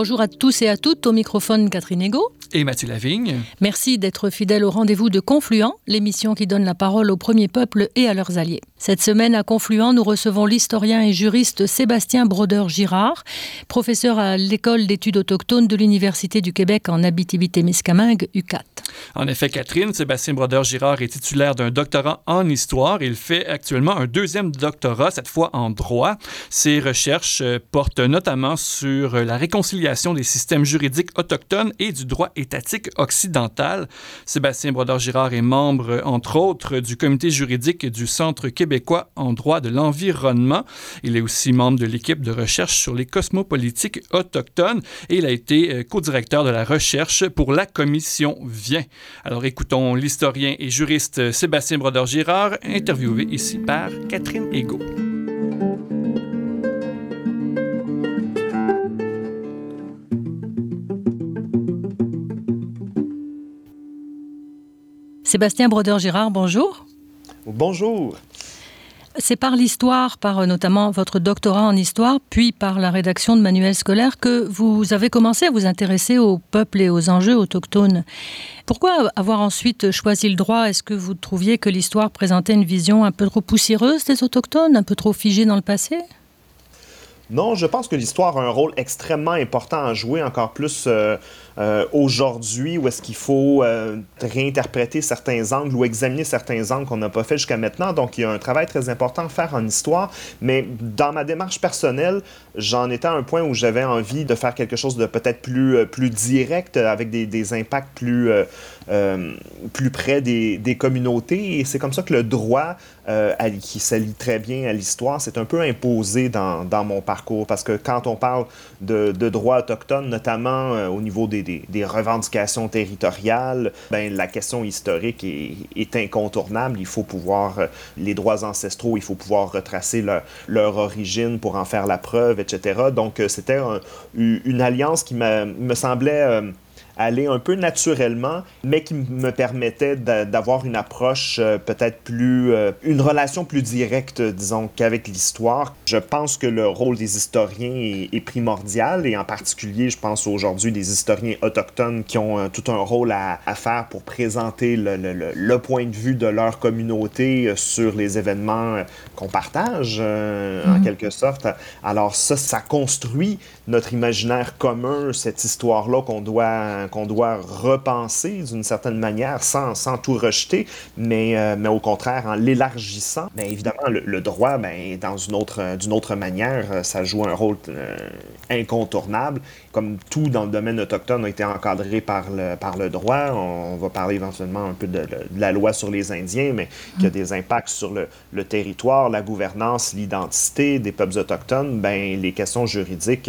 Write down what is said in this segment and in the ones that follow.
Bonjour à tous et à toutes, au microphone Catherine Ego. Et Mathieu Lavigne. Merci d'être fidèle au rendez-vous de Confluent, l'émission qui donne la parole aux premiers peuples et à leurs alliés. Cette semaine à Confluent, nous recevons l'historien et juriste Sébastien Brodeur-Girard, professeur à l'école d'études autochtones de l'Université du Québec en Abitibi-Témiscamingue, UCAT. En effet, Catherine, Sébastien Brodeur-Girard est titulaire d'un doctorat en histoire. Il fait actuellement un deuxième doctorat, cette fois en droit. Ses recherches portent notamment sur la réconciliation des systèmes juridiques autochtones et du droit étatique occidental. Sébastien Brodeur-Girard est membre, entre autres, du comité juridique du Centre québécois en droit de l'environnement. Il est aussi membre de l'équipe de recherche sur les cosmopolitiques autochtones et il a été euh, co-directeur de la recherche pour la commission Vient. Alors écoutons l'historien et juriste Sébastien Brodeur-Girard, interviewé ici par Catherine Ego. Sébastien Brodeur-Girard, bonjour. Bonjour. C'est par l'histoire, par euh, notamment votre doctorat en histoire, puis par la rédaction de manuels scolaires que vous avez commencé à vous intéresser aux peuples et aux enjeux autochtones. Pourquoi avoir ensuite choisi le droit? Est-ce que vous trouviez que l'histoire présentait une vision un peu trop poussiéreuse des autochtones, un peu trop figée dans le passé? Non, je pense que l'histoire a un rôle extrêmement important à jouer, encore plus euh, euh, aujourd'hui, où est-ce qu'il faut euh, réinterpréter certains angles ou examiner certains angles qu'on n'a pas fait jusqu'à maintenant. Donc, il y a un travail très important à faire en histoire. Mais dans ma démarche personnelle, j'en étais à un point où j'avais envie de faire quelque chose de peut-être plus, plus direct, avec des, des impacts plus, plus près des, communautés. Et c'est comme ça que le droit, qui s'allie très bien à l'histoire, s'est un peu imposé dans, mon parcours parce que quand on parle de, droits autochtones, notamment euh, au niveau des, revendications territoriales, ben, la question historique est, incontournable. Il faut pouvoir, euh, les droits ancestraux, il faut pouvoir retracer leur, origine pour en faire la preuve, etc. Donc, euh, c'était une alliance qui me semblait aller un peu naturellement, mais qui me permettait d'avoir une approche euh, peut-être plus, euh, une relation plus directe, disons, qu'avec l'histoire. Je pense que le rôle des historiens est, primordial et en particulier, je pense aujourd'hui des historiens autochtones qui ont euh, tout un rôle à, faire pour présenter le, le, point de vue de leur communauté sur les événements qu'on partage, en mhm. quelque sorte. Alors ça, ça construit notre imaginaire commun, cette histoire-là qu'on doit qu'on doit repenser d'une certaine manière sans, sans tout rejeter, mais, euh, mais au contraire en l'élargissant. Mais évidemment, le, droit, ben, dans autre, d'une autre manière, euh, ça joue un rôle euh, incontournable. Comme tout dans le domaine autochtone a été encadré par le, par le droit, on, va parler éventuellement un peu de, la loi sur les Indiens, mais qui a des impacts sur le, le territoire, la gouvernance, l'identité des peuples autochtones, ben, les questions juridiques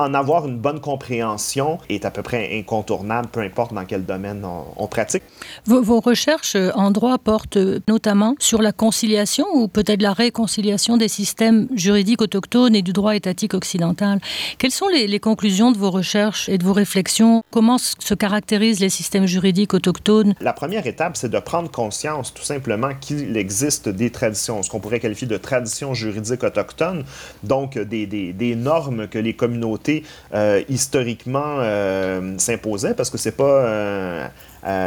en avoir une bonne compréhension est à peu près incontournable, peu importe dans quel domaine on, pratique. Vos, recherches en droit portent notamment sur la conciliation ou peut-être la réconciliation des systèmes juridiques autochtones et du droit étatique occidental. Quelles sont les, les conclusions de vos recherches et de vos réflexions? Comment se caractérisent les systèmes juridiques autochtones? La première étape, c'est de prendre conscience tout simplement qu'il existe des traditions, ce qu'on pourrait qualifier de traditions juridiques autochtones, donc des, des, des normes que les communautés euh, historiquement euh, s'imposait parce que c'est pas. Euh,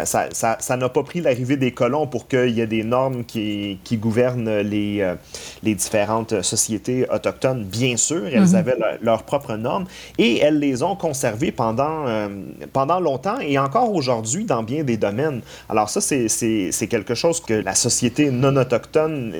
ça n'a pas pris l'arrivée des colons pour qu'il y ait des normes qui, qui gouvernent les, les, différentes sociétés autochtones. Bien sûr, elles mhm. avaient leurs propres normes et elles les ont conservées pendant, pendant longtemps et encore aujourd'hui dans bien des domaines. Alors ça, c'est quelque chose que la société non autochtone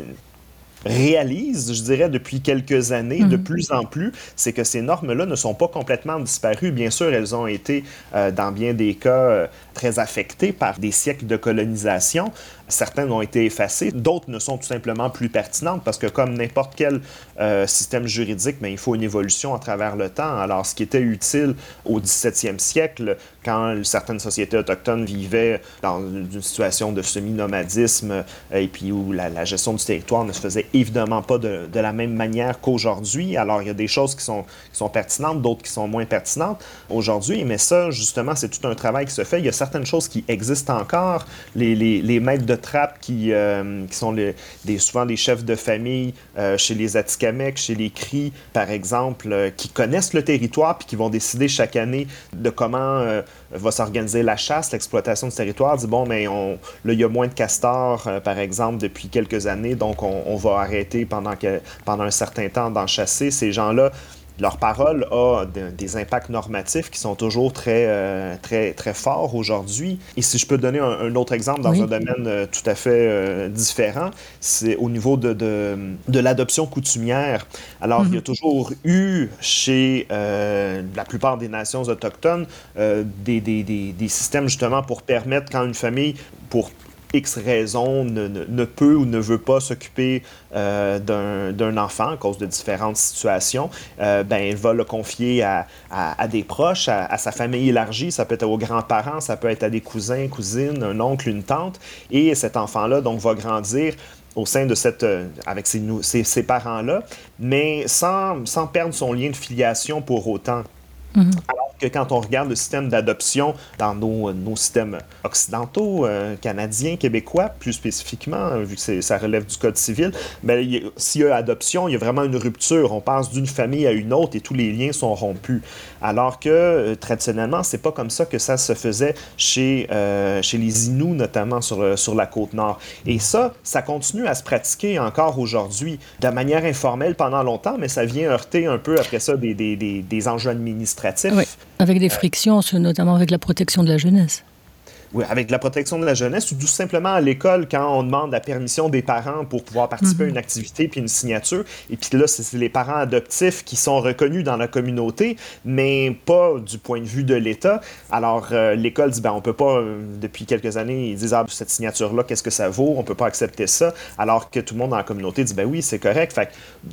réalise, je dirais, depuis quelques années, de mhm. plus en plus, c'est que ces normes-là ne sont pas complètement disparues. Bien sûr, elles ont été, euh, dans bien des cas, euh, très affectées par des siècles de colonisation, Certaines ont été effacées, d'autres ne sont tout simplement plus pertinentes parce que comme n'importe quel euh, système juridique, mais ben, il faut une évolution à travers le temps. Alors, ce qui était utile au 17e siècle, quand certaines sociétés autochtones vivaient dans une situation de semi-nomadisme euh, et puis où la, gestion du territoire ne se faisait évidemment pas de, la même manière qu'aujourd'hui. Alors, il y a des choses qui sont, qui sont pertinentes, d'autres qui sont moins pertinentes aujourd'hui, mais ça, justement, c'est tout un travail qui se fait. Il y a certaines choses qui existent encore. Les, les, les maîtres de trappe qui, euh, qui sont des, souvent des chefs de famille euh, chez les Atikamekw, chez les Cris, par exemple, euh, qui connaissent le territoire puis qui vont décider chaque année de comment va s'organiser la chasse, l'exploitation du territoire. Dit bon, mais on, là, il y a moins de castors, par exemple, depuis quelques années, donc on, on va arrêter pendant un certain temps d'en chasser. Ces gens-là leur parole a de, des impacts normatifs qui sont toujours très, euh, très, très forts aujourd'hui. Et si je peux donner un, un autre exemple dans Oui. un domaine euh, tout à fait euh, différent, c'est au niveau de, de, de l'adoption coutumière. Alors, il y a toujours eu chez la plupart des nations autochtones des, des, des, des systèmes justement pour permettre quand une famille, pour X raisons ne, ne, peut ou ne veut pas s'occuper euh, d'un- enfant à cause de différentes situations, euh, ben, elle va le confier à, à- des proches, à, sa famille élargie. Ça peut être aux grands-parents, ça peut être à des cousins, cousines, un oncle, une tante. Et cet enfant-là, donc, va grandir au sein de cette, euh, avec ses, nou- ses- ses parents-là, mais sans, sans perdre son lien de filiation pour autant. Alors que quand on regarde le système d'adoption dans nos, nos systèmes occidentaux, euh, canadiens, québécois, plus spécifiquement, euh, vu que ça relève du Code civil, ben, il y a- s'il y a adoption, il y a vraiment une rupture. On passe d'une famille à une autre et tous les liens sont rompus. Alors que euh, traditionnellement, c'est pas comme ça que ça se faisait chez, euh, chez les Inuits, notamment sur, sur la côte nord. Et ça, ça continue à se pratiquer encore aujourd'hui de manière informelle pendant longtemps, mais ça vient heurter un peu après ça des, des, des enjeux administratifs. Oui, avec des frictions, notamment avec la protection de la jeunesse. Oui, avec la protection de la jeunesse ou tout simplement à l'école quand on demande la permission des parents pour pouvoir participer à une activité puis une signature. Et puis là, c'est les parents adoptifs qui sont reconnus dans la communauté, mais pas du point de vue de l'État. Alors euh, l'école dit ben on peut pas euh, depuis quelques années ils disent ah cette signature là qu'est-ce que ça vaut? On peut pas accepter ça alors que tout le monde dans la communauté dit ben oui c'est correct. Fait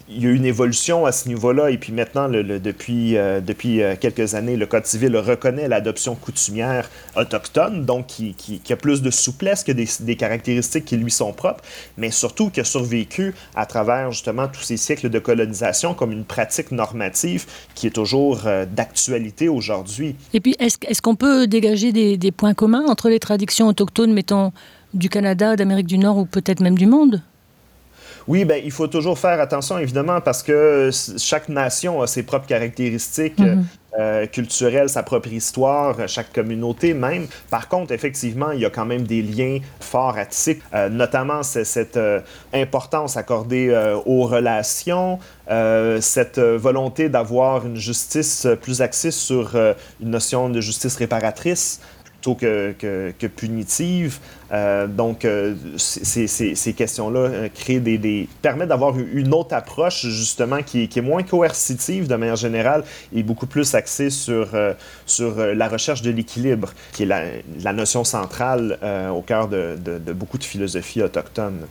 il y a eu une évolution à ce niveau-là et puis maintenant le, le- depuis euh, depuis quelques années le code civil reconnaît l'adoption coutumière autochtone donc qui, qui, qui a plus de souplesse que des, des caractéristiques qui lui sont propres mais surtout qui a survécu à travers justement tous ces siècles de colonisation comme une pratique normative qui est toujours euh, d'actualité aujourd'hui. Et puis, est-ce est qu'on peut dégager des, des points communs entre les traditions autochtones, mettons, du Canada, d'Amérique du Nord ou peut-être même du monde? Oui, ben, il faut toujours faire attention, évidemment, parce que s- chaque nation a ses propres caractéristiques Mhm. Euh, culturelles, sa propre histoire, euh, chaque communauté même. Par contre, effectivement, il y a quand même des liens forts à tisser, euh, notamment cette euh, importance accordée euh, aux relations, cette volonté d'avoir une justice plus axée sur une notion de justice réparatrice plutôt que, que, que punitive. Euh, donc, euh, ces, ces- ces questions-là euh, créent des, des- permettent d'avoir une autre approche, justement, qui, est- moins coercitive de manière générale et beaucoup plus axée sur, sur la recherche de l'équilibre, qui est la, la notion centrale au cœur de- de beaucoup de philosophies autochtones.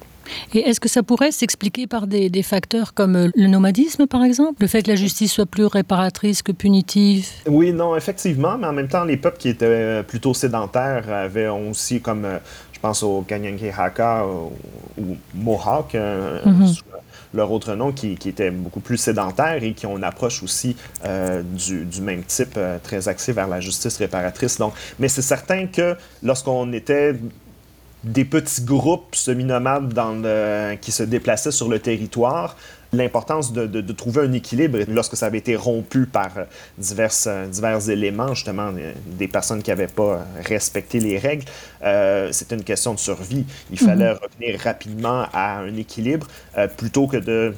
Et est-ce que ça pourrait s'expliquer par des, des facteurs comme euh, le nomadisme, par exemple? Le fait que la justice soit plus réparatrice que punitive? Oui, non, effectivement, mais en même temps, les peuples qui étaient euh, plutôt sédentaires avaient aussi, comme euh, je pense au Kanyankehaka ou, ou Mohawk, sous leur autre nom, qui, qui étaient beaucoup plus sédentaires et qui ont une approche aussi euh, du, du même type, très axée vers la justice réparatrice. Donc, mais c'est certain que lorsqu'on était des petits groupes semi-nomades dans le- qui se déplaçaient sur le territoire, l'importance de, de- de trouver un équilibre lorsque ça avait été rompu par diverses, euh, divers éléments, justement, des personnes qui n'avaient pas respecté les règles, euh, c'était une question de survie. Il fallait revenir rapidement à un équilibre euh, plutôt que de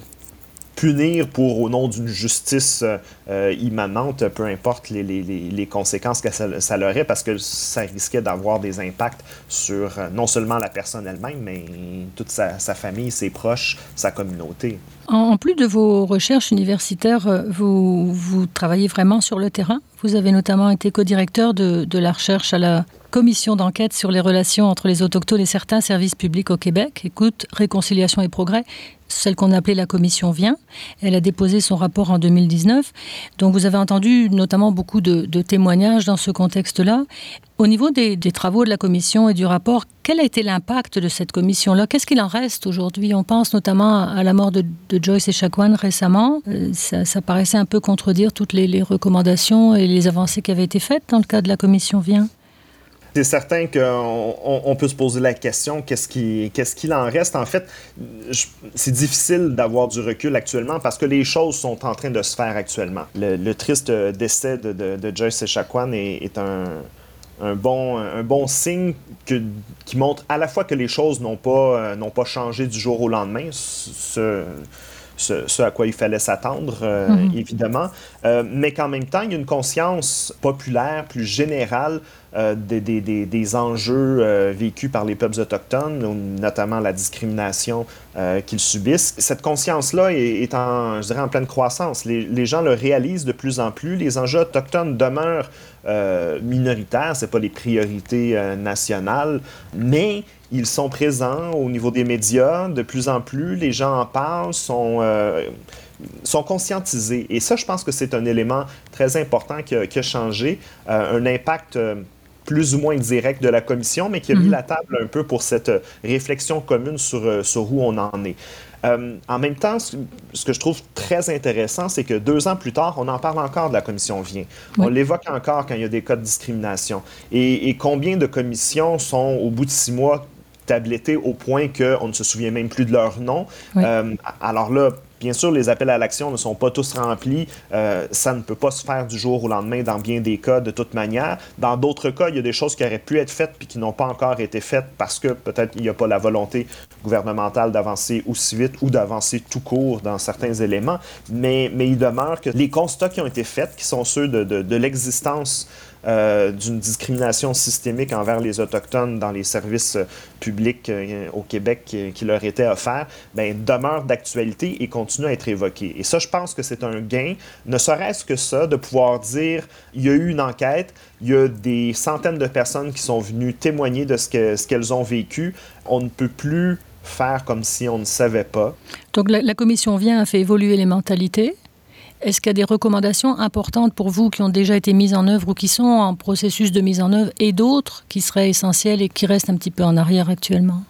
punir pour au nom d'une justice euh, euh, immanente, peu importe les, les- les- conséquences que ça, ça aurait, parce que ça risquait d'avoir des impacts sur euh, non seulement la personne elle-même, mais toute sa, famille, ses proches, sa communauté. En, plus de vos recherches universitaires, vous, vous travaillez vraiment sur le terrain Vous avez notamment été co-directeur de, de la recherche à la commission d'enquête sur les relations entre les autochtones et certains services publics au Québec. Écoute, réconciliation et progrès celle qu'on appelait la commission vient. Elle a déposé son rapport en 2019. Donc vous avez entendu notamment beaucoup de, témoignages dans ce contexte-là. Au niveau des, travaux de la commission et du rapport, quel a été l'impact de cette commission-là? Qu'est-ce qu'il en reste aujourd'hui? On pense notamment à la mort de, Joyce et Chacoan récemment. Euh, ça, paraissait un peu contredire toutes les, recommandations et les avancées qui avaient été faites dans le cadre de la commission vient. C'est certain qu'on on, peut se poser la question qu'est-ce qu'il qu en reste? En fait, c'est difficile d'avoir du recul actuellement parce que les choses sont en train de se faire actuellement. Le, triste décès de, de, Joyce Echaquan est, est un, un, bon, un bon signe qui montre à la fois que les choses n'ont pas, n'ont pas changé du jour au lendemain. Ce, à quoi il fallait s'attendre, euh, mm-hmm. évidemment, euh, mais qu'en même temps, il y a une conscience populaire plus générale euh, des, des, des, enjeux euh, vécus par les peuples autochtones, notamment la discrimination qu'ils subissent. Cette conscience-là est, en, je dirais, en pleine croissance. Les, les, gens le réalisent de plus en plus. Les enjeux autochtones demeurent minoritaires, ce pas les priorités nationales, mais ils sont présents au niveau des médias de plus en plus. Les gens en parlent, sont sont conscientisés. Et ça, je pense que c'est un élément très important qui a, qui a changé, un impact plus ou moins direct de la commission, mais qui a mis mhm. la table un peu pour cette euh, réflexion commune sur, euh, sur où on en est. Euh, en même temps, ce que je trouve très intéressant, c'est que deux ans plus tard, on en parle encore de la commission vient. On l'évoque encore quand il y a des cas de discrimination. Et, combien de commissions sont, au bout de six mois, au point qu'on ne se souvient même plus de leur nom? alors là, Bien sûr, les appels à l'action ne sont pas tous remplis. Euh, ça ne peut pas se faire du jour au lendemain dans bien des cas de toute manière. Dans d'autres cas, il y a des choses qui auraient pu être faites puis qui n'ont pas encore été faites parce que peut-être il n'y a pas la volonté gouvernementale d'avancer aussi vite ou d'avancer tout court dans certains éléments. Mais, mais il demeure que les constats qui ont été faits, qui sont ceux de, de, de l'existence euh, d'une discrimination systémique envers les Autochtones dans les services euh, publics euh, au Québec qui, leur étaient offerts, ben, demeure d'actualité et continue à être évoqué. Et ça, je pense que c'est un gain, ne serait-ce que ça, de pouvoir dire, il y a eu une enquête, il y a des centaines de personnes qui sont venues témoigner de ce qu'elles ont vécu. On ne peut plus faire comme si on ne savait pas. Donc la, la commission vient à fait évoluer les mentalités est-ce qu'il y a des recommandations importantes pour vous qui ont déjà été mises en œuvre ou qui sont en processus de mise en œuvre et d'autres qui seraient essentielles et qui restent un petit peu en arrière actuellement?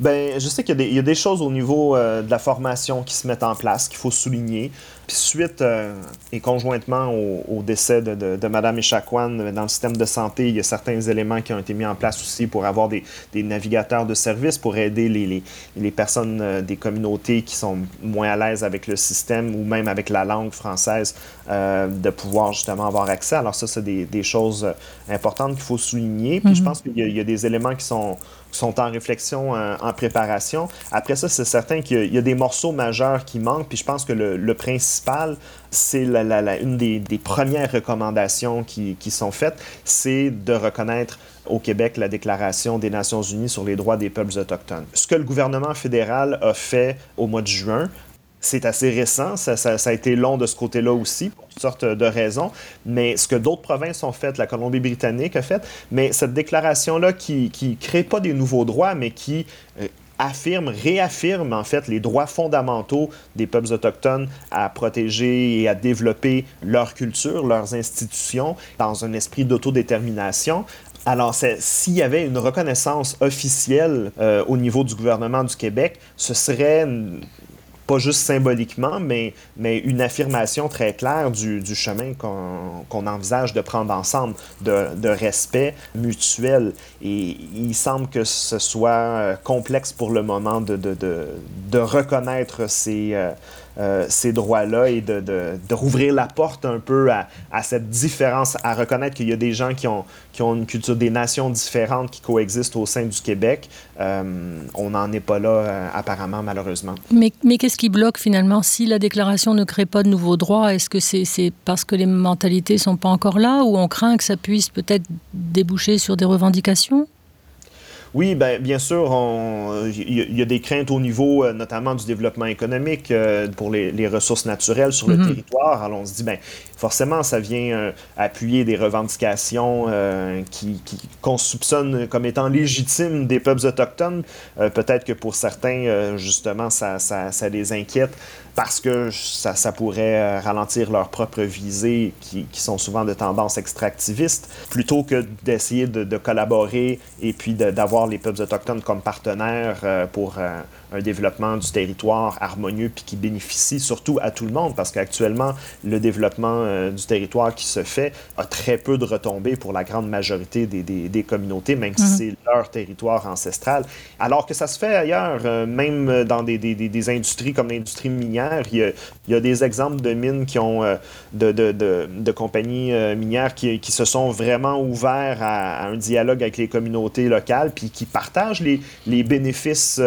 Ben, je sais qu'il y, a des choses au niveau euh, de la formation qui se mettent en place, qu'il faut souligner. Puis suite euh, et conjointement au, décès de, de, de Mme Echaquan dans le système de santé, il y a certains éléments qui ont été mis en place aussi pour avoir des, des navigateurs de service, pour aider les, les, les personnes euh, des communautés qui sont moins à l'aise avec le système ou même avec la langue française, de pouvoir justement avoir accès. Alors ça, c'est des, des, choses importantes qu'il faut souligner. Puis je mm-hmm. pense qu'il y, y, a des éléments qui sont sont en réflexion, euh, en, préparation. Après ça, c'est certain qu'il y, a des morceaux majeurs qui manquent, puis je pense que le, principal, c'est une des, premières recommandations qui, qui sont faites, c'est de reconnaître au Québec la Déclaration des Nations Unies sur les droits des peuples autochtones. Ce que le gouvernement fédéral a fait au mois de juin, c'est assez récent, ça, a été long de ce côté-là aussi, pour toutes sortes de raisons, mais ce que d'autres provinces ont fait, la Colombie-Britannique a fait, mais cette déclaration-là qui ne crée pas des nouveaux droits, mais qui euh, affirme, réaffirme en fait les droits fondamentaux des peuples autochtones à protéger et à développer leur culture, leurs institutions dans un esprit d'autodétermination. Alors, s'il y avait une reconnaissance officielle euh, au niveau du gouvernement du Québec, ce serait pas juste symboliquement, mais, mais une affirmation très claire du, du chemin qu'on envisage de prendre ensemble, de, de, respect mutuel. Et il semble que ce soit euh, complexe pour le moment de, de, de reconnaître ces... Euh, euh, ces droits-là et de, de, rouvrir la porte un peu à, à cette différence, à reconnaître qu'il y a des gens qui ont, qui ont une culture, des nations différentes qui coexistent au sein du Québec. Euh, on n'en est pas là, euh, apparemment, malheureusement. Mais, mais qu'est-ce qui bloque finalement? Si la déclaration ne crée pas de nouveaux droits, est-ce que c'est parce que les mentalités ne sont pas encore là ou on craint que ça puisse peut-être déboucher sur des revendications? Oui, ben, bien sûr, il y, a des craintes au niveau euh, notamment du développement économique euh, pour les, ressources naturelles sur le mhm. territoire. Alors on se dit, ben, forcément, ça vient euh, appuyer des revendications qui, qu'on soupçonne comme étant légitimes des peuples autochtones. Peut-être que pour certains, justement, ça, ça, ça les inquiète parce que ça, pourrait euh, ralentir leurs propres visées qui, qui, sont souvent de tendance extractiviste, plutôt que d'essayer de, de, collaborer et puis d'avoir les peuples autochtones comme partenaires euh, pour euh, un développement du territoire harmonieux puis qui bénéficie surtout à tout le monde parce qu'actuellement, le développement euh, du territoire qui se fait a très peu de retombées pour la grande majorité des, des, des communautés, même si mhm. c'est leur territoire ancestral. Alors que ça se fait ailleurs, euh, même dans des, des industries comme l'industrie minière, il y, a, il y, a, des exemples de mines qui ont, euh, de, de, de, compagnies minières qui, qui, se sont vraiment ouverts à, un dialogue avec les communautés locales puis qui partagent les, les bénéfices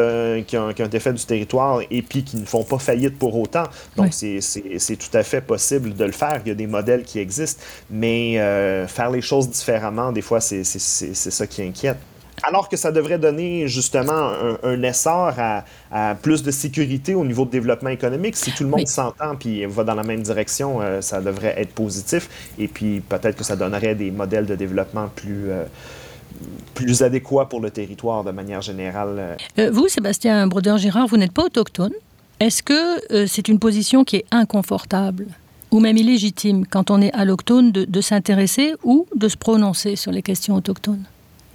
qui ont qui ont été faits du territoire et puis qui ne font pas faillite pour autant. Donc, c'est tout à fait possible de le faire. Il y a des modèles qui existent, mais euh, faire les choses différemment, des fois, c'est ça qui inquiète. Alors que ça devrait donner justement un, essor à, plus de sécurité au niveau de développement économique. Si tout le monde s'entend puis va dans la même direction, euh, ça devrait être positif. Et puis peut-être que ça donnerait des modèles de développement plus... Euh, plus adéquat pour le territoire de manière générale. Euh. Euh, vous, Sébastien Brodeur-Girard, vous n'êtes pas autochtone. Est-ce que euh, c'est une position qui est inconfortable ou même illégitime quand on est alloctone de, de s'intéresser ou de se prononcer sur les questions autochtones?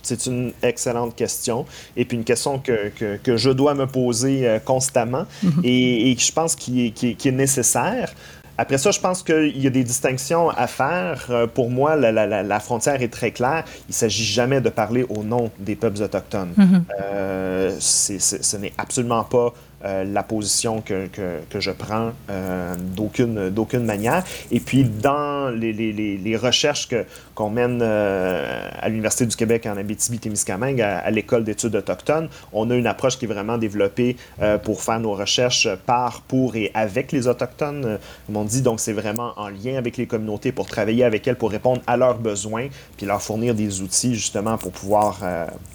C'est une excellente question et puis une question que, que, que je dois me poser constamment mm-hmm. et, et, je pense qu'il est, est, est, nécessaire. Après ça, je pense qu'il y a des distinctions à faire. Euh, pour moi, la, la, la frontière est très claire. Il ne s'agit jamais de parler au nom des peuples autochtones. Mm-hmm. euh, ce n'est absolument pas euh, la position que, que, je prends euh, d'aucune manière. Et puis, dans les, les, les recherches qu'on mène euh, à l'Université du Québec en Abitibi-Témiscamingue, à, à l'école d'études autochtones, on a une approche qui est vraiment développée euh, pour faire nos recherches par, pour et avec les Autochtones, comme on dit. Donc, c'est vraiment en lien avec les communautés pour travailler avec elles, pour répondre à leurs besoins, puis leur fournir des outils, justement, pour pouvoir,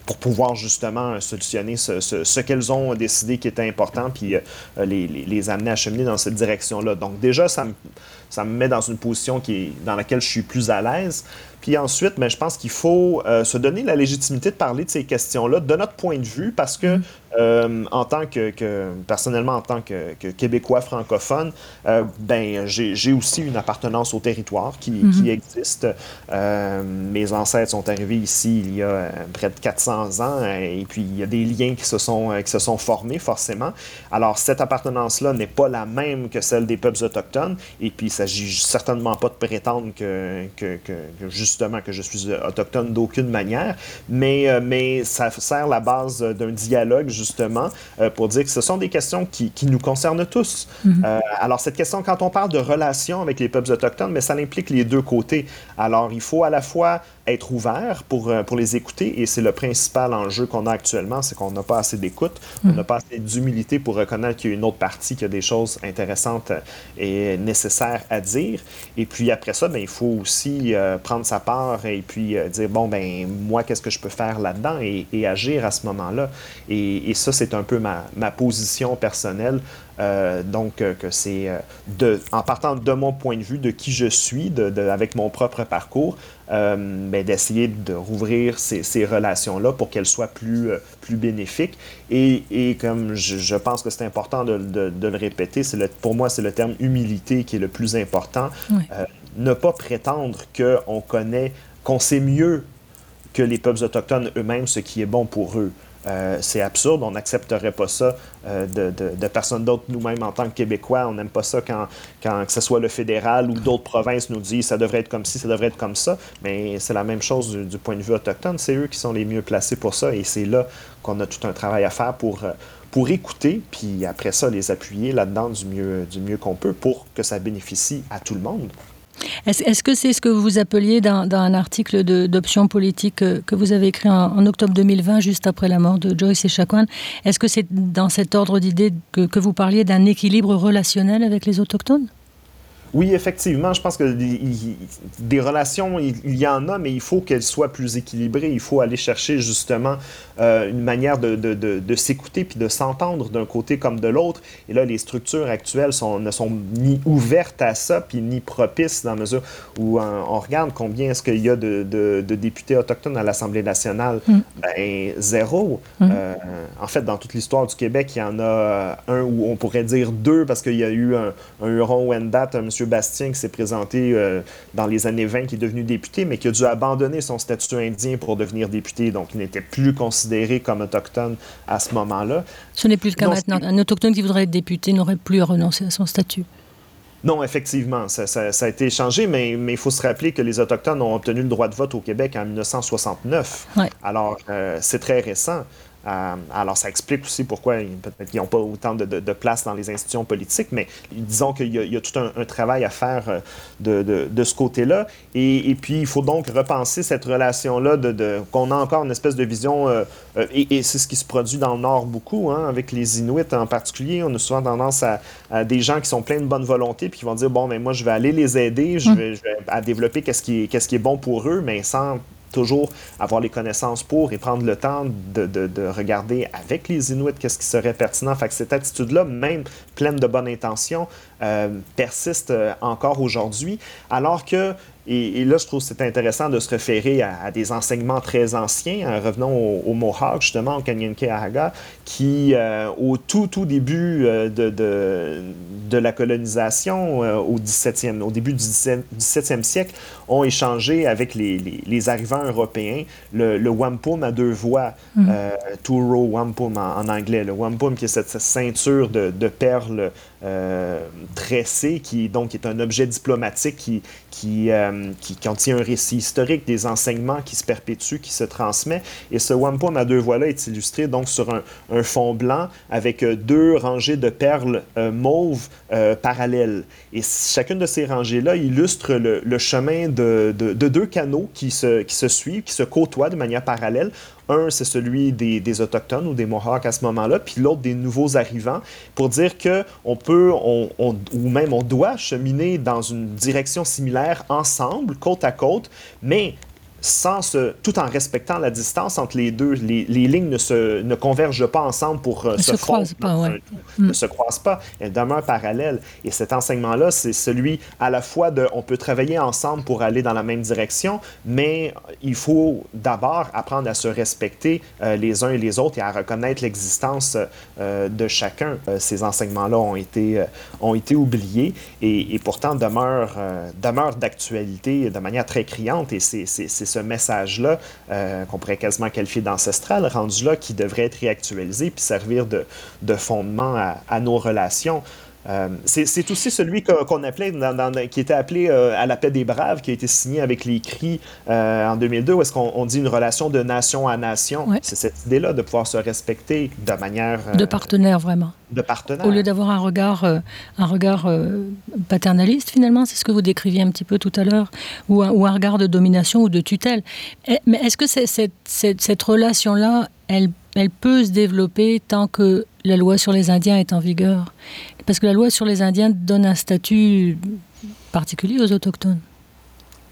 pour pouvoir justement solutionner ce, ce, ce qu'elles ont décidé qui était important puis euh, les, les, amener à cheminer dans cette direction-là. Donc déjà, ça me, met dans une position qui dans laquelle je suis plus à l'aise. Puis ensuite, ben, je pense qu'il faut euh, se donner la légitimité de parler de ces questions-là de notre point de vue parce que, mm-hmm. euh, en tant que, personnellement, en tant que, Québécois francophone, euh, ben, j'ai aussi une appartenance au territoire qui, mm-hmm. qui existe. mes ancêtres sont arrivés ici il y a près de 400 ans et puis il y a des liens qui se sont, qui se sont formés forcément. Alors, cette appartenance-là n'est pas la même que celle des peuples autochtones et puis il s'agit certainement pas de prétendre que, que, que, que juste justement que je suis autochtone d'aucune manière, mais, euh, mais ça sert la base d'un dialogue justement euh, pour dire que ce sont des questions qui, qui nous concernent tous. Euh, alors cette question, quand on parle de relations avec les peuples autochtones, mais ça implique les deux côtés. Alors il faut à la fois être ouvert pour, pour les écouter et c'est le principal enjeu qu'on a actuellement, c'est qu'on n'a pas assez d'écoute, on mm. n'a pas assez d'humilité pour reconnaître qu'il y a une autre partie qui a des choses intéressantes et nécessaires à dire. Et puis après ça, ben, il faut aussi prendre sa part et puis euh, dire, bon, ben moi, qu'est-ce que je peux faire là-dedans et, agir à ce moment-là. Et, ça, c'est un peu ma, ma position personnelle. Euh, donc, euh, que c'est de, en partant de mon point de vue, de qui je suis, de, avec mon propre parcours, ben, d'essayer de rouvrir ces, ces relations-là pour qu'elles soient plus, plus bénéfiques. Et, et comme je, je, pense que c'est important de, de, le répéter, le, pour moi, c'est le terme humilité qui est le plus important. Oui ne pas prétendre qu'on connaît, qu'on sait mieux que les peuples autochtones eux-mêmes ce qui est bon pour eux. Euh, c'est absurde, on n'accepterait pas ça euh, de, de, de, personne d'autre. Nous-mêmes, en tant que Québécois, on n'aime pas ça quand, quand que ce soit le fédéral ou d'autres provinces nous disent ça devrait être comme ci, ça devrait être comme ça. Mais c'est la même chose du, point de vue autochtone. C'est eux qui sont les mieux placés pour ça et c'est là qu'on a tout un travail à faire pour, euh, pour écouter, puis après ça, les appuyer là-dedans du mieux, du mieux qu'on peut pour que ça bénéficie à tout le monde. Est-ce est -ce que c'est ce que vous appeliez dans, un article d'option politique que, vous avez écrit en, octobre 2020, juste après la mort de Joyce Echaquan? Est-ce que c'est dans cet ordre d'idée que vous parliez d'un équilibre relationnel avec les autochtones? Oui, effectivement, je pense que des relations, il y en a, mais il faut qu'elles soient plus équilibrées. Il faut aller chercher justement euh, une manière de, de, de, s'écouter puis de s'entendre d'un côté comme de l'autre. Et là, les structures actuelles sont, ne sont ni ouvertes à ça puis ni propices dans la mesure où euh, on regarde combien est-ce qu'il y a de, députés autochtones à l'Assemblée nationale. Mm. Ben, zéro. Mm. Euh, en fait, dans toute l'histoire du Québec, il y en a un ou on pourrait dire deux parce qu'il y a eu un, un Huron-Wendat, un monsieur Bastien qui s'est présenté euh, dans les années 20, qui est devenu député, mais qui a dû abandonner son statut indien pour devenir député. Donc, il n'était plus considéré comme autochtone à ce moment-là. Ce n'est plus le cas maintenant. Un autochtone qui voudrait être député n'aurait plus à renoncer à son statut. Non, effectivement, ça, a été changé, mais il faut se rappeler que les Autochtones ont obtenu le droit de vote au Québec en 1969. Alors, euh, c'est très récent. Euh, alors, ça explique aussi pourquoi peut-être qu'ils n'ont pas autant de, place dans les institutions politiques, mais disons qu'il y, a tout un, travail à faire euh, de, ce côté-là. Et, puis, il faut donc repenser cette relation-là, de, qu'on a encore une espèce de vision, euh, et, c'est ce qui se produit dans le Nord beaucoup, hein, avec les Inuits en particulier. On a souvent tendance à, des gens qui sont pleins de bonne volonté, puis qui vont dire, bon, mais moi, je vais aller les aider, je mmh. vais, à développer qu'est-ce qui, qu'est-ce qui est bon pour eux, mais sans toujours avoir les connaissances pour et prendre le temps de, de, regarder avec les Inuits qu'est-ce qui serait pertinent. Fait que cette attitude-là, même pleine de bonnes intentions, euh, persiste euh, encore aujourd'hui, alors que et, là, je trouve que c'est intéressant de se référer à, des enseignements très anciens. Hein, revenons au, au, Mohawk, justement, au Kanyenkeahaga, qui, euh, au tout, tout début de, de, de, la colonisation, euh, au, 17e, au début du 17e siècle, ont échangé avec les, les, les arrivants européens le, le, wampum à deux voix, mm. Turo Wampum en, anglais. Le wampum, qui est cette, ceinture de, de perles tressées, qui donc est un objet diplomatique qui, qui, euh, contient un récit historique, des enseignements qui se perpétuent, qui se transmet. Et ce wampum à deux voix-là est illustré donc sur un, fond blanc avec euh, deux rangées de perles euh, mauves parallèles. Et chacune de ces rangées-là illustre le, chemin de, de, de, deux canaux qui se suivent, qui se côtoient de manière parallèle un, c'est celui des, Autochtones ou des Mohawks à ce moment-là, puis l'autre des nouveaux arrivants, pour dire qu'on peut, on, ou même on doit cheminer dans une direction similaire ensemble, côte à côte, mais sans tout en respectant la distance entre les deux. Les, lignes ne, se, ne convergent pas ensemble pour euh, se, croisent pas, ouais. ne mm. se croisent pas. Elles demeurent parallèles. Et cet enseignement-là, c'est celui à la fois de, on peut travailler ensemble pour aller dans la même direction, mais il faut d'abord apprendre à se respecter euh, les uns et les autres et à reconnaître l'existence euh, de chacun. ces enseignements-là ont été, ont été oubliés et, et pourtant demeurent, demeurent d'actualité de manière très criante et c'est ce message-là, euh, qu'on pourrait quasiment qualifier d'ancestral, rendu là, qui devrait être réactualisé puis servir de, de fondement à nos relations. Euh, c'est aussi celui qu'on appelait, qui était appelé euh, à la paix des braves, qui a été signé avec les cris euh, en 2002, où est-ce qu'on dit une relation de nation à nation. C'est cette idée-là de pouvoir se respecter de manière... de partenaire, vraiment. De partenaire. Au lieu d'avoir un regard, un regard paternaliste, finalement, c'est ce que vous décriviez un petit peu tout à l'heure, ou, ou, un regard de domination ou de tutelle. Et, mais est-ce que cette, cette, cette relation-là, elle, elle peut se développer tant que la loi sur les Indiens est en vigueur parce que la loi sur les Indiens donne un statut particulier aux Autochtones.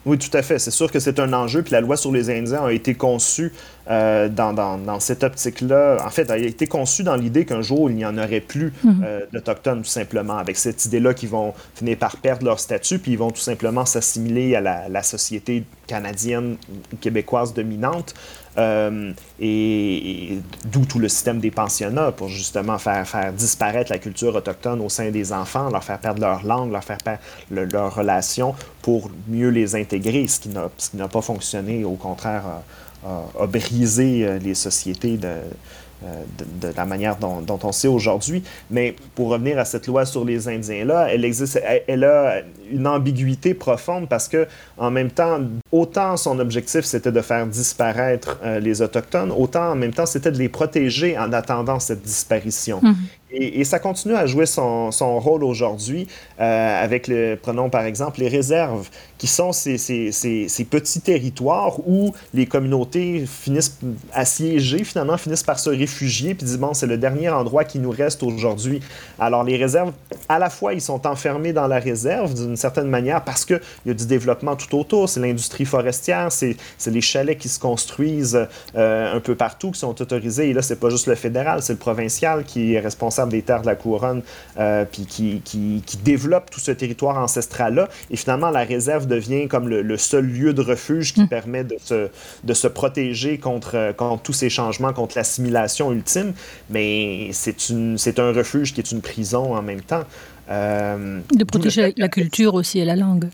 Oui, tout à fait. C'est sûr que c'est un enjeu. Puis la loi sur les Indiens a été conçue euh, dans, dans, dans, cette optique-là. En fait, elle a été conçue dans l'idée qu'un jour, il n'y en aurait plus mhm. euh, d'Autochtones, tout simplement, avec cette idée-là qu'ils vont finir par perdre leur statut, puis ils vont tout simplement s'assimiler à la, la, société canadienne ou québécoise dominante. Euh, et, d'où tout le système des pensionnats pour justement faire, disparaître la culture autochtone au sein des enfants, leur faire perdre leur langue, leur faire perdre leurs relations pour mieux les intégrer, ce qui n'a pas fonctionné, au contraire, a, a brisé euh, les sociétés de, euh, de, la manière dont, on sait aujourd'hui. Mais pour revenir à cette loi sur les Indiens-là, elle, elle, a une ambiguïté profonde parce que, en même temps, autant son objectif c'était de faire disparaître euh, les Autochtones, autant en même temps c'était de les protéger en attendant cette disparition. Mhm. Et, ça continue à jouer son, rôle aujourd'hui euh, avec, le, prenons par exemple, les réserves, qui sont ces, ces, ces, ces, petits territoires où les communautés finissent assiégées, finalement, finissent par se réfugier, puis disent, bon, c'est le dernier endroit qui nous reste aujourd'hui. Alors, les réserves, à la fois, ils sont enfermés dans la réserve d'une certaine manière parce qu'il y a du développement tout autour, c'est l'industrie forestière, c'est les chalets qui se construisent euh, un peu partout, qui sont autorisés. Et là, c'est pas juste le fédéral, c'est le provincial qui est responsable des terres de la couronne, euh, puis qui, qui, développe tout ce territoire ancestral-là. Et finalement, la réserve devient comme le, seul lieu de refuge qui mm. permet de se, de se protéger contre, contre tous ces changements, contre l'assimilation ultime. Mais c'est un refuge qui est une prison en même temps. Euh, de protéger la culture aussi et la langue.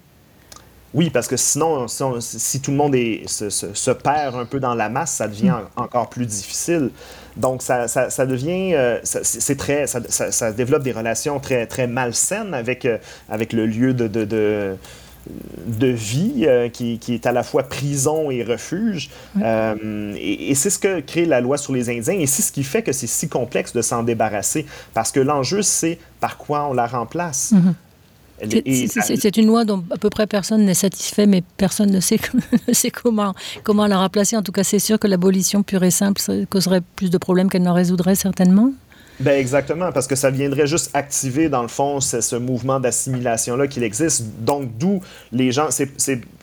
Oui, parce que sinon, si, tout le monde est, se, se, perd un peu dans la masse, ça devient mm. encore plus difficile. Donc, ça, ça, devient. Euh, c'est très. Ça, ça, développe des relations très, très malsaines avec, euh, avec le lieu de, de, de de vie euh, qui, qui, est à la fois prison et refuge. et, c'est ce que crée la loi sur les Indiens et c'est ce qui fait que c'est si complexe de s'en débarrasser parce que l'enjeu, c'est par quoi on la remplace. Mm-hmm. C'est une loi dont à peu près personne n'est satisfait, mais personne ne sait, sait comment, comment la remplacer. En tout cas, c'est sûr que l'abolition pure et simple causerait plus de problèmes qu'elle n'en résoudrait certainement. Ben exactement, parce que ça viendrait juste activer, dans le fond, ce, mouvement d'assimilation-là qu'il existe. Donc, d'où les gens, c'est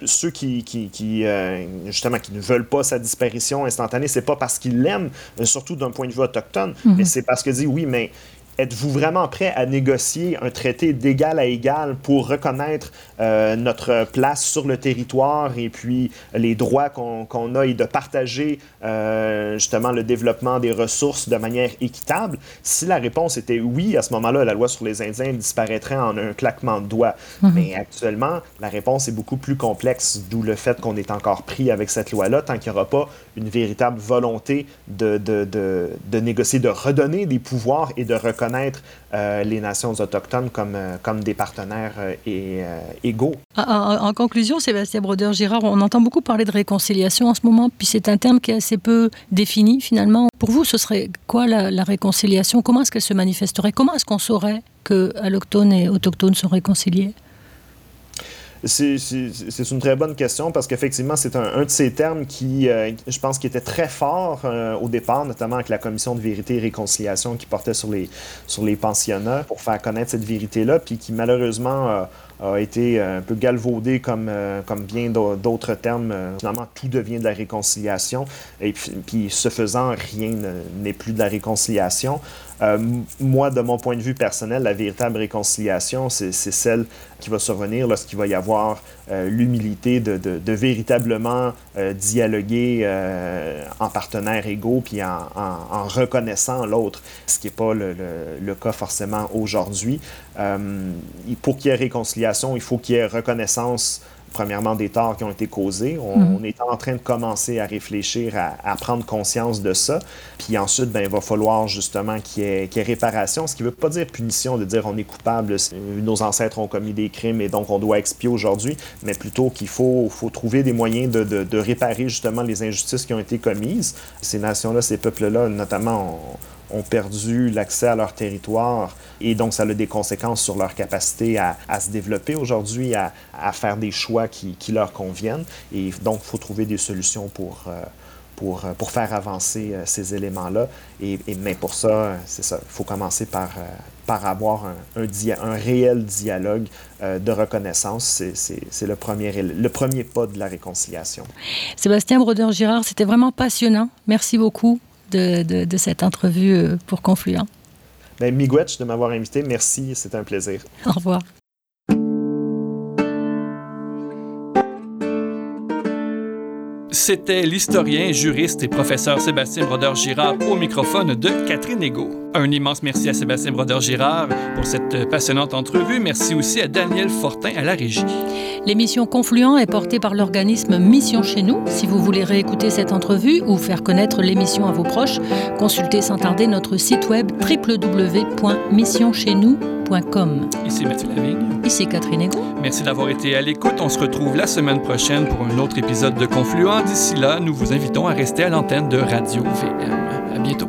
ceux qui, qui, qui euh, justement, qui ne veulent pas sa disparition instantanée, c'est pas parce qu'ils l'aiment, surtout d'un point de vue autochtone, mm-hmm. mais c'est parce que dit oui, mais êtes-vous vraiment prêt à négocier un traité d'égal à égal pour reconnaître euh, notre place sur le territoire et puis les droits qu'on a et de partager euh, justement le développement des ressources de manière équitable? Si la réponse était oui, à ce moment-là, la loi sur les Indiens disparaîtrait en un claquement de doigts. Mhm. Mais actuellement, la réponse est beaucoup plus complexe, d'où le fait qu'on est encore pris avec cette loi-là tant qu'il n'y aura pas une véritable volonté de, de, de, de négocier, de redonner des pouvoirs et de reconnaître euh, les nations autochtones comme, euh, comme des partenaires euh, égaux. En, conclusion, Sébastien Brodeur-Girard, on entend beaucoup parler de réconciliation en ce moment, puis c'est un terme qui est assez peu défini finalement. Pour vous, ce serait quoi la, la réconciliation? Comment est-ce qu'elle se manifesterait? Comment est-ce qu'on saurait que allochtones et autochtones sont réconciliés? C'est une très bonne question parce qu'effectivement, c'est un, de ces termes qui, euh, je pense, qui était très fort euh, au départ, notamment avec la commission de vérité et réconciliation qui portait sur les, sur les pensionnats pour faire connaître cette vérité-là, puis qui malheureusement euh, a été un peu galvaudé comme, comme bien d'autres termes. Finalement, tout devient de la réconciliation. Et puis, puis ce faisant, rien n'est plus de la réconciliation. Euh, moi, de mon point de vue personnel, la véritable réconciliation, c'est celle qui va survenir lorsqu'il va y avoir euh, l'humilité de, véritablement euh, dialoguer en partenaires égaux, puis en, reconnaissant l'autre, ce qui n'est pas le, cas forcément aujourd'hui. pour qu'il y ait réconciliation, il faut qu'il y ait reconnaissance premièrement, des torts qui ont été causés. On, mhm. est en train de commencer à réfléchir, à, prendre conscience de ça. Puis ensuite, ben, il va falloir justement qu'il y, ait réparation, ce qui ne veut pas dire punition, de dire on est coupable, nos ancêtres ont commis des crimes et donc on doit expier aujourd'hui, mais plutôt qu'il faut, faut trouver des moyens de, de, réparer justement les injustices qui ont été commises. Ces nations-là, ces peuples-là, notamment, ont perdu l'accès à leur territoire et donc ça a des conséquences sur leur capacité à, se développer aujourd'hui, à, faire des choix qui, leur conviennent. Et donc, il faut trouver des solutions pour, euh, pour, euh, pour faire avancer euh, ces éléments-là. Et, mais pour ça, c'est ça, il faut commencer par, par avoir un, réel dialogue de reconnaissance. C'est le premier, le premier pas de la réconciliation. Sébastien Brodeur-Girard, c'était vraiment passionnant. Merci beaucoup de, cette entrevue euh, pour Confluent. Ben, Miguetch de m'avoir invité. Merci, c'est un plaisir. Au revoir. C'était l'historien, juriste et professeur Sébastien Brodeur-Girard au microphone de Catherine Ego. Un immense merci à Sébastien Brodeur-Girard pour cette passionnante entrevue. Merci aussi à Daniel Fortin à la régie. L'émission Confluent est portée par l'organisme Mission Chez nous. Si vous voulez réécouter cette entrevue ou faire connaître l'émission à vos proches, consultez sans tarder notre site web www.missioncheznous.com. Ici Mathieu Lavigne. Ici Catherine Ego. Merci d'avoir été à l'écoute. On se retrouve la semaine prochaine pour un autre épisode de Confluent. D'ici là, nous vous invitons à rester à l'antenne de Radio VM. À bientôt.